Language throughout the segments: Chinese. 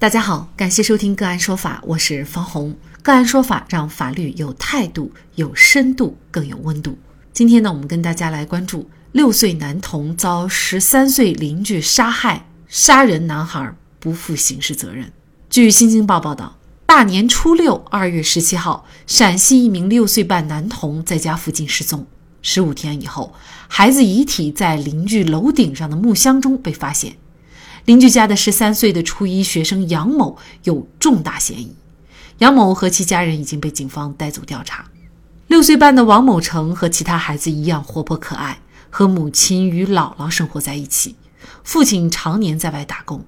大家好，感谢收听个案说法，我是方红。个案说法让法律有态度、有深度、更有温度。今天呢，我们跟大家来关注六岁男童遭十三岁邻居杀害，杀人男孩不负刑事责任。据《新京报》报道，大年初六，二月十七号，陕西一名六岁半男童在家附近失踪。十五天以后，孩子遗体在邻居楼顶上的木箱中被发现。邻居家的十三岁的初一学生杨某有重大嫌疑，杨某和其家人已经被警方带走调查。六岁半的王某成和其他孩子一样活泼可爱，和母亲与姥姥生活在一起，父亲常年在外打工。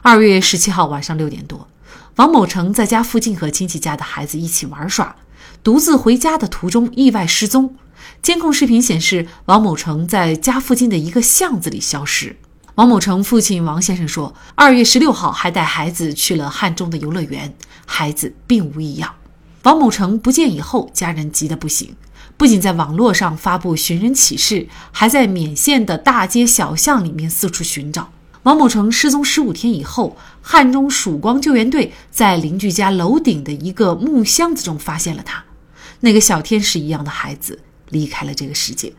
二月十七号晚上六点多，王某成在家附近和亲戚家的孩子一起玩耍，独自回家的途中意外失踪。监控视频显示，王某成在家附近的一个巷子里消失。王某成父亲王先生说，二月十六号还带孩子去了汉中的游乐园，孩子并无异样。王某成不见以后，家人急得不行，不仅在网络上发布寻人启事，还在勉县的大街小巷里面四处寻找。王某成失踪十五天以后，汉中曙光救援队在邻居家楼顶的一个木箱子中发现了他，那个小天使一样的孩子离开了这个世界。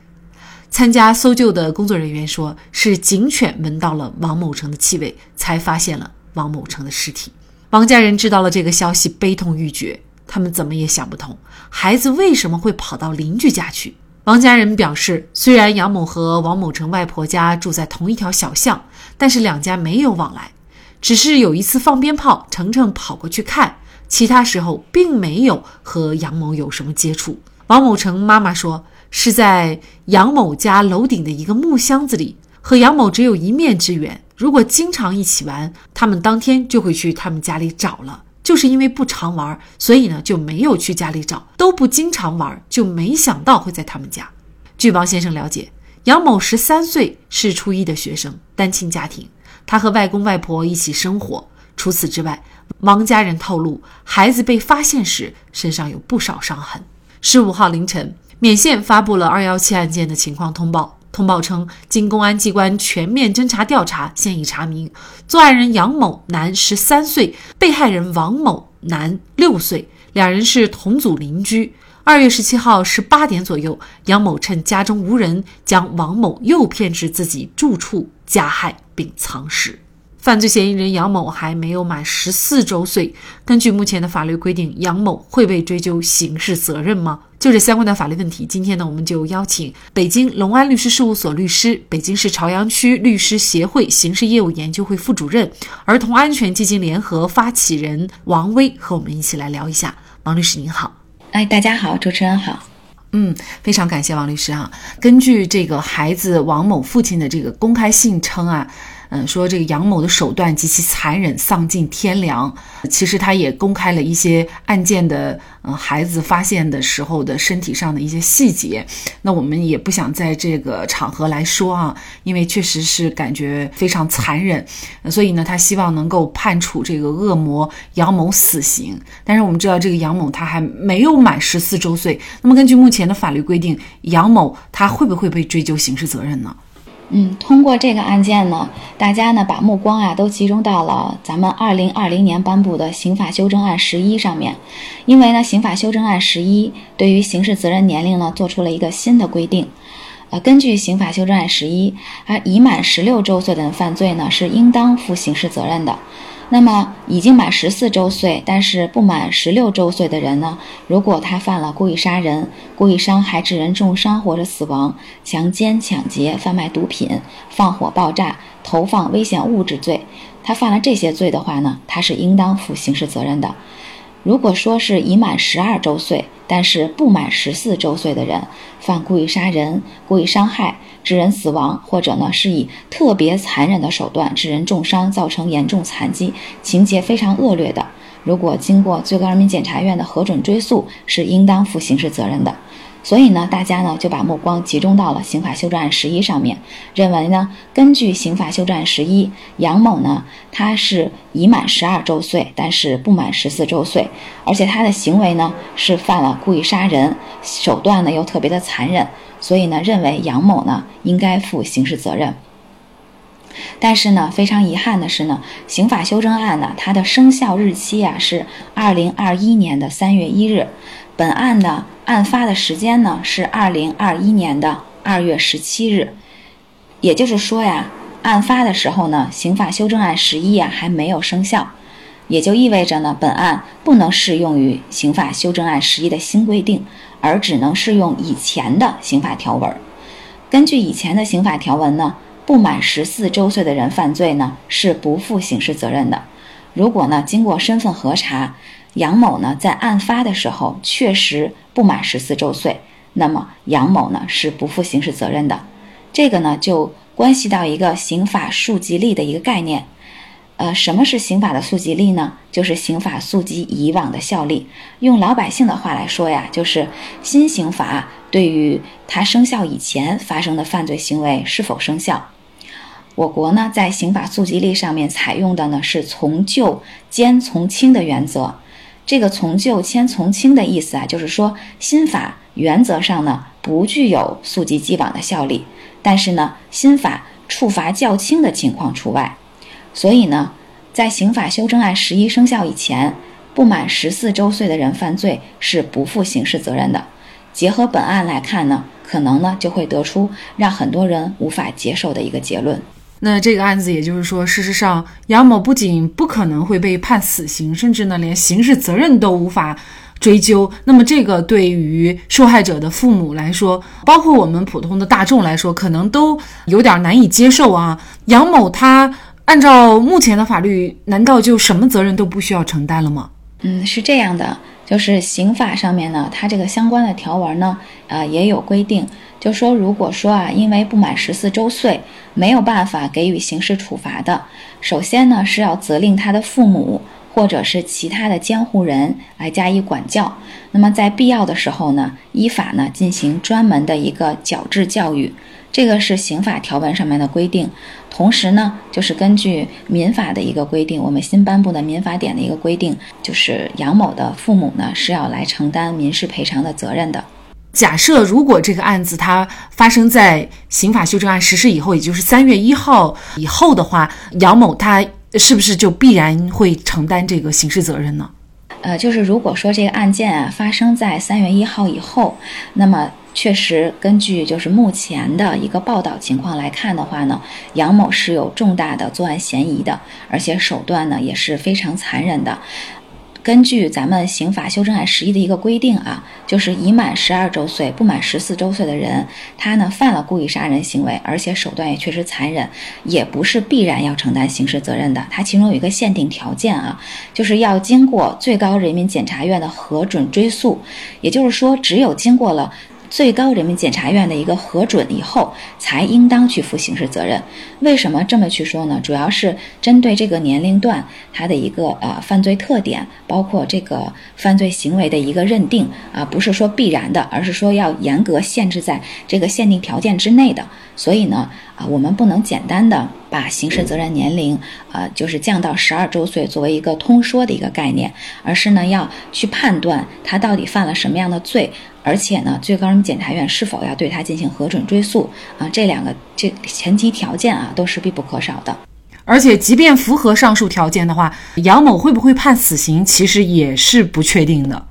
参加搜救的工作人员说，是警犬闻到了王某成的气味，才发现了王某成的尸体。王家人知道了这个消息，悲痛欲绝。他们怎么也想不通，孩子为什么会跑到邻居家去。王家人表示，虽然杨某和王某成外婆家住在同一条小巷，但是两家没有往来。只是有一次放鞭炮，程程跑过去看，其他时候并没有和杨某有什么接触。王某成妈妈说。是在杨某家楼顶的一个木箱子里，和杨某只有一面之缘。如果经常一起玩，他们当天就会去他们家里找了。就是因为不常玩，所以呢就没有去家里找。都不经常玩，就没想到会在他们家。据王先生了解，杨某十三岁，是初一的学生，单亲家庭，他和外公外婆一起生活。除此之外，王家人透露，孩子被发现时身上有不少伤痕。十五号凌晨。缅县发布了“二幺七”案件的情况通报。通报称，经公安机关全面侦查调查，现已查明，作案人杨某男，十三岁；被害人王某男，六岁，两人是同组邻居。二月十七号十八点左右，杨某趁家中无人，将王某诱骗至自己住处加害并藏尸。犯罪嫌疑人杨某还没有满十四周岁，根据目前的法律规定，杨某会被追究刑事责任吗？就这相关的法律问题，今天呢，我们就邀请北京隆安律师事务所律师、北京市朝阳区律师协会刑事业务研究会副主任、儿童安全基金联合发起人王威和我们一起来聊一下。王律师您好，哎，大家好，主持人好，嗯，非常感谢王律师啊。根据这个孩子王某父亲的这个公开信称啊。嗯，说这个杨某的手段极其残忍，丧尽天良。其实他也公开了一些案件的，嗯，孩子发现的时候的身体上的一些细节。那我们也不想在这个场合来说啊，因为确实是感觉非常残忍。所以呢，他希望能够判处这个恶魔杨某死刑。但是我们知道，这个杨某他还没有满十四周岁。那么根据目前的法律规定，杨某他会不会被追究刑事责任呢？嗯，通过这个案件呢，大家呢把目光啊都集中到了咱们二零二零年颁布的刑法修正案十一上面，因为呢刑法修正案十一对于刑事责任年龄呢做出了一个新的规定，呃，根据刑法修正案十一，而已满十六周岁的人犯罪呢是应当负刑事责任的。那么已经满十四周岁，但是不满十六周岁的人呢？如果他犯了故意杀人、故意伤害致人重伤或者死亡、强奸、抢劫、贩卖毒品、放火、爆炸、投放危险物质罪，他犯了这些罪的话呢，他是应当负刑事责任的。如果说是已满十二周岁，但是不满十四周岁的人犯故意杀人、故意伤害致人死亡，或者呢是以特别残忍的手段致人重伤，造成严重残疾，情节非常恶劣的，如果经过最高人民检察院的核准追诉，是应当负刑事责任的。所以呢，大家呢就把目光集中到了刑法修正案十一上面，认为呢，根据刑法修正案十一，杨某呢他是已满十二周岁，但是不满十四周岁，而且他的行为呢是犯了故意杀人，手段呢又特别的残忍，所以呢认为杨某呢应该负刑事责任。但是呢，非常遗憾的是呢，刑法修正案呢，它的生效日期啊是二零二一年的三月一日，本案呢案发的时间呢是二零二一年的二月十七日，也就是说呀，案发的时候呢，刑法修正案十一啊还没有生效。也就意味着呢，本案不能适用于刑法修正案十一的新规定，而只能适用以前的刑法条文。根据以前的刑法条文呢，不满十四周岁的人犯罪呢是不负刑事责任的。如果呢经过身份核查，杨某呢在案发的时候确实不满十四周岁，那么杨某呢是不负刑事责任的。这个呢就关系到一个刑法溯及力的一个概念。呃，什么是刑法的溯及力呢？就是刑法溯及以往的效力。用老百姓的话来说呀，就是新刑法对于它生效以前发生的犯罪行为是否生效。我国呢，在刑法溯及力上面采用的呢是从旧兼从轻的原则。这个从旧兼从轻的意思啊，就是说新法原则上呢不具有溯及既往的效力，但是呢，新法处罚较轻的情况除外。所以呢，在刑法修正案十一生效以前，不满十四周岁的人犯罪是不负刑事责任的。结合本案来看呢，可能呢就会得出让很多人无法接受的一个结论。那这个案子也就是说，事实上杨某不仅不可能会被判死刑，甚至呢连刑事责任都无法追究。那么这个对于受害者的父母来说，包括我们普通的大众来说，可能都有点难以接受啊。杨某他。按照目前的法律，难道就什么责任都不需要承担了吗？嗯，是这样的，就是刑法上面呢，它这个相关的条文呢，呃，也有规定，就说如果说啊，因为不满十四周岁，没有办法给予刑事处罚的，首先呢是要责令他的父母或者是其他的监护人来加以管教，那么在必要的时候呢，依法呢进行专门的一个矫治教育。这个是刑法条文上面的规定，同时呢，就是根据民法的一个规定，我们新颁布的民法典的一个规定，就是杨某的父母呢是要来承担民事赔偿的责任的。假设如果这个案子它发生在刑法修正案实施以后，也就是三月一号以后的话，杨某他是不是就必然会承担这个刑事责任呢？呃，就是如果说这个案件啊发生在三月一号以后，那么。确实，根据就是目前的一个报道情况来看的话呢，杨某是有重大的作案嫌疑的，而且手段呢也是非常残忍的。根据咱们刑法修正案十一的一个规定啊，就是已满十二周岁不满十四周岁的人，他呢犯了故意杀人行为，而且手段也确实残忍，也不是必然要承担刑事责任的。它其中有一个限定条件啊，就是要经过最高人民检察院的核准追诉，也就是说，只有经过了。最高人民检察院的一个核准以后，才应当去负刑事责任。为什么这么去说呢？主要是针对这个年龄段他的一个呃犯罪特点，包括这个犯罪行为的一个认定啊，不是说必然的，而是说要严格限制在这个限定条件之内的。所以呢，啊，我们不能简单的把刑事责任年龄啊，就是降到十二周岁作为一个通说的一个概念，而是呢要去判断他到底犯了什么样的罪。而且呢，最高人民检察院是否要对他进行核准追诉啊？这两个这前提条件啊，都是必不可少的。而且，即便符合上述条件的话，杨某会不会判死刑，其实也是不确定的。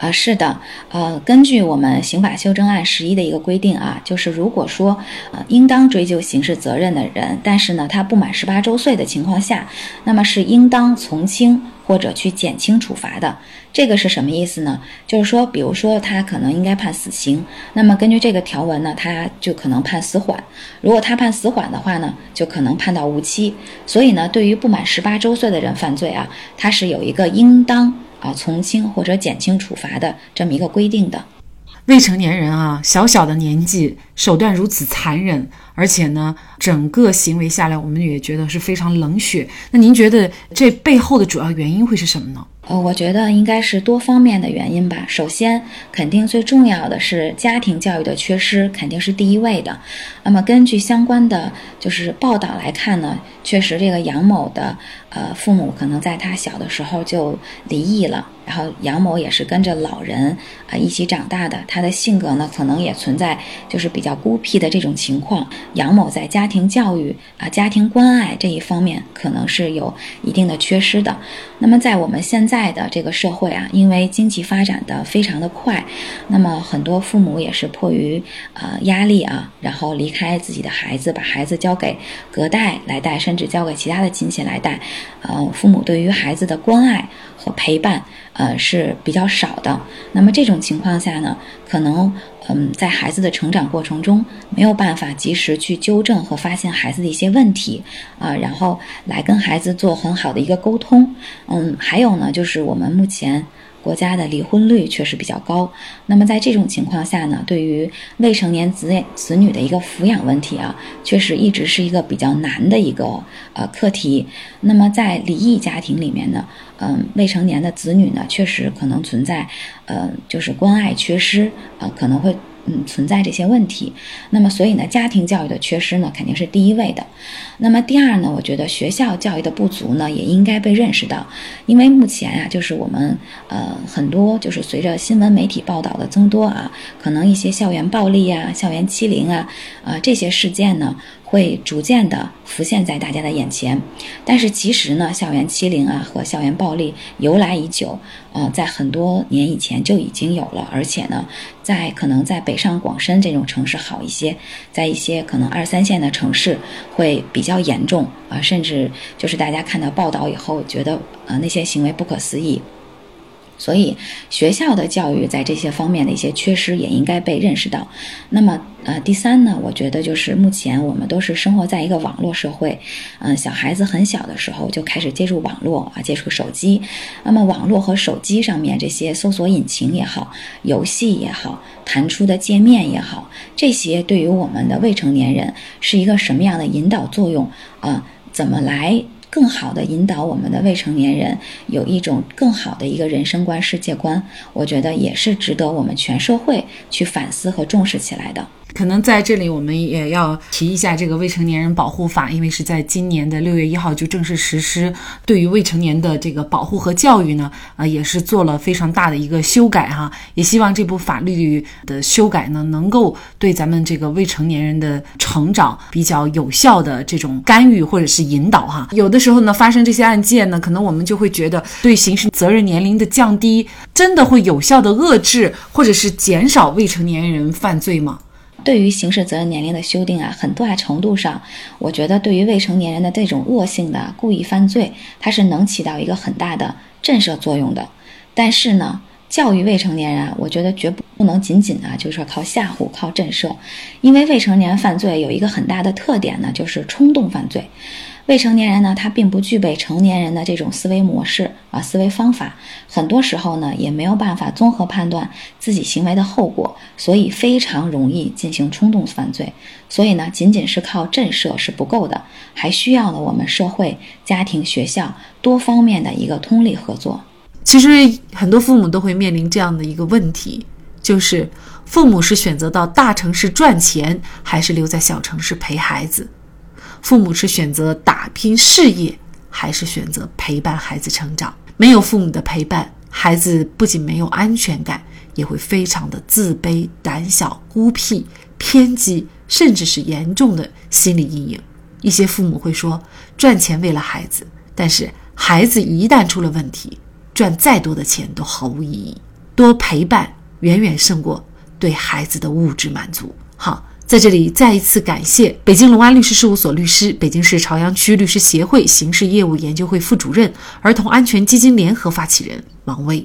呃，是的，呃，根据我们刑法修正案十一的一个规定啊，就是如果说呃应当追究刑事责任的人，但是呢他不满十八周岁的情况下，那么是应当从轻或者去减轻处罚的。这个是什么意思呢？就是说，比如说他可能应该判死刑，那么根据这个条文呢，他就可能判死缓。如果他判死缓的话呢，就可能判到无期。所以呢，对于不满十八周岁的人犯罪啊，他是有一个应当。啊，从轻或者减轻处罚的这么一个规定的，未成年人啊，小小的年纪，手段如此残忍，而且呢，整个行为下来，我们也觉得是非常冷血。那您觉得这背后的主要原因会是什么呢？呃，我觉得应该是多方面的原因吧。首先，肯定最重要的是家庭教育的缺失，肯定是第一位的。那么，根据相关的就是报道来看呢，确实这个杨某的呃父母可能在他小的时候就离异了。然后杨某也是跟着老人啊一起长大的，他的性格呢可能也存在就是比较孤僻的这种情况。杨某在家庭教育啊、家庭关爱这一方面可能是有一定的缺失的。那么在我们现在在的这个社会啊，因为经济发展的非常的快，那么很多父母也是迫于呃压力啊，然后离开自己的孩子，把孩子交给隔代来带，甚至交给其他的亲戚来带。呃，父母对于孩子的关爱和陪伴。呃是比较少的，那么这种情况下呢，可能嗯在孩子的成长过程中没有办法及时去纠正和发现孩子的一些问题啊，然后来跟孩子做很好的一个沟通，嗯，还有呢就是我们目前。国家的离婚率确实比较高，那么在这种情况下呢，对于未成年子子女的一个抚养问题啊，确实一直是一个比较难的一个呃课题。那么在离异家庭里面呢，嗯，未成年的子女呢，确实可能存在嗯就是关爱缺失啊，可能会。嗯，存在这些问题，那么所以呢，家庭教育的缺失呢，肯定是第一位的。那么第二呢，我觉得学校教育的不足呢，也应该被认识到。因为目前啊，就是我们呃很多就是随着新闻媒体报道的增多啊，可能一些校园暴力啊、校园欺凌啊啊这些事件呢。会逐渐的浮现在大家的眼前，但是其实呢，校园欺凌啊和校园暴力由来已久，呃，在很多年以前就已经有了，而且呢，在可能在北上广深这种城市好一些，在一些可能二三线的城市会比较严重啊，甚至就是大家看到报道以后觉得呃那些行为不可思议。所以，学校的教育在这些方面的一些缺失也应该被认识到。那么，呃，第三呢，我觉得就是目前我们都是生活在一个网络社会，嗯，小孩子很小的时候就开始接触网络啊，接触手机。那么，网络和手机上面这些搜索引擎也好，游戏也好，弹出的界面也好，这些对于我们的未成年人是一个什么样的引导作用啊？怎么来？更好的引导我们的未成年人有一种更好的一个人生观、世界观，我觉得也是值得我们全社会去反思和重视起来的。可能在这里，我们也要提一下这个未成年人保护法，因为是在今年的六月一号就正式实施。对于未成年的这个保护和教育呢，呃，也是做了非常大的一个修改哈。也希望这部法律的修改呢，能够对咱们这个未成年人的成长比较有效的这种干预或者是引导哈。有的时候呢，发生这些案件呢，可能我们就会觉得，对刑事责任年龄的降低，真的会有效的遏制或者是减少未成年人犯罪吗？对于刑事责任年龄的修订啊，很大程度上，我觉得对于未成年人的这种恶性的故意犯罪，它是能起到一个很大的震慑作用的。但是呢，教育未成年人啊，我觉得绝不不能仅仅啊，就是说靠吓唬、靠震慑，因为未成年犯罪有一个很大的特点呢，就是冲动犯罪。未成年人呢，他并不具备成年人的这种思维模式啊，思维方法，很多时候呢，也没有办法综合判断自己行为的后果，所以非常容易进行冲动犯罪。所以呢，仅仅是靠震慑是不够的，还需要呢我们社会、家庭、学校多方面的一个通力合作。其实很多父母都会面临这样的一个问题，就是父母是选择到大城市赚钱，还是留在小城市陪孩子？父母是选择打拼事业，还是选择陪伴孩子成长？没有父母的陪伴，孩子不仅没有安全感，也会非常的自卑、胆小、孤僻、偏激，甚至是严重的心理阴影。一些父母会说：“赚钱为了孩子，但是孩子一旦出了问题，赚再多的钱都毫无意义。多陪伴远远胜过对孩子的物质满足。”好。在这里再一次感谢北京隆安律师事务所律师、北京市朝阳区律师协会刑事业务研究会副主任、儿童安全基金联合发起人王威。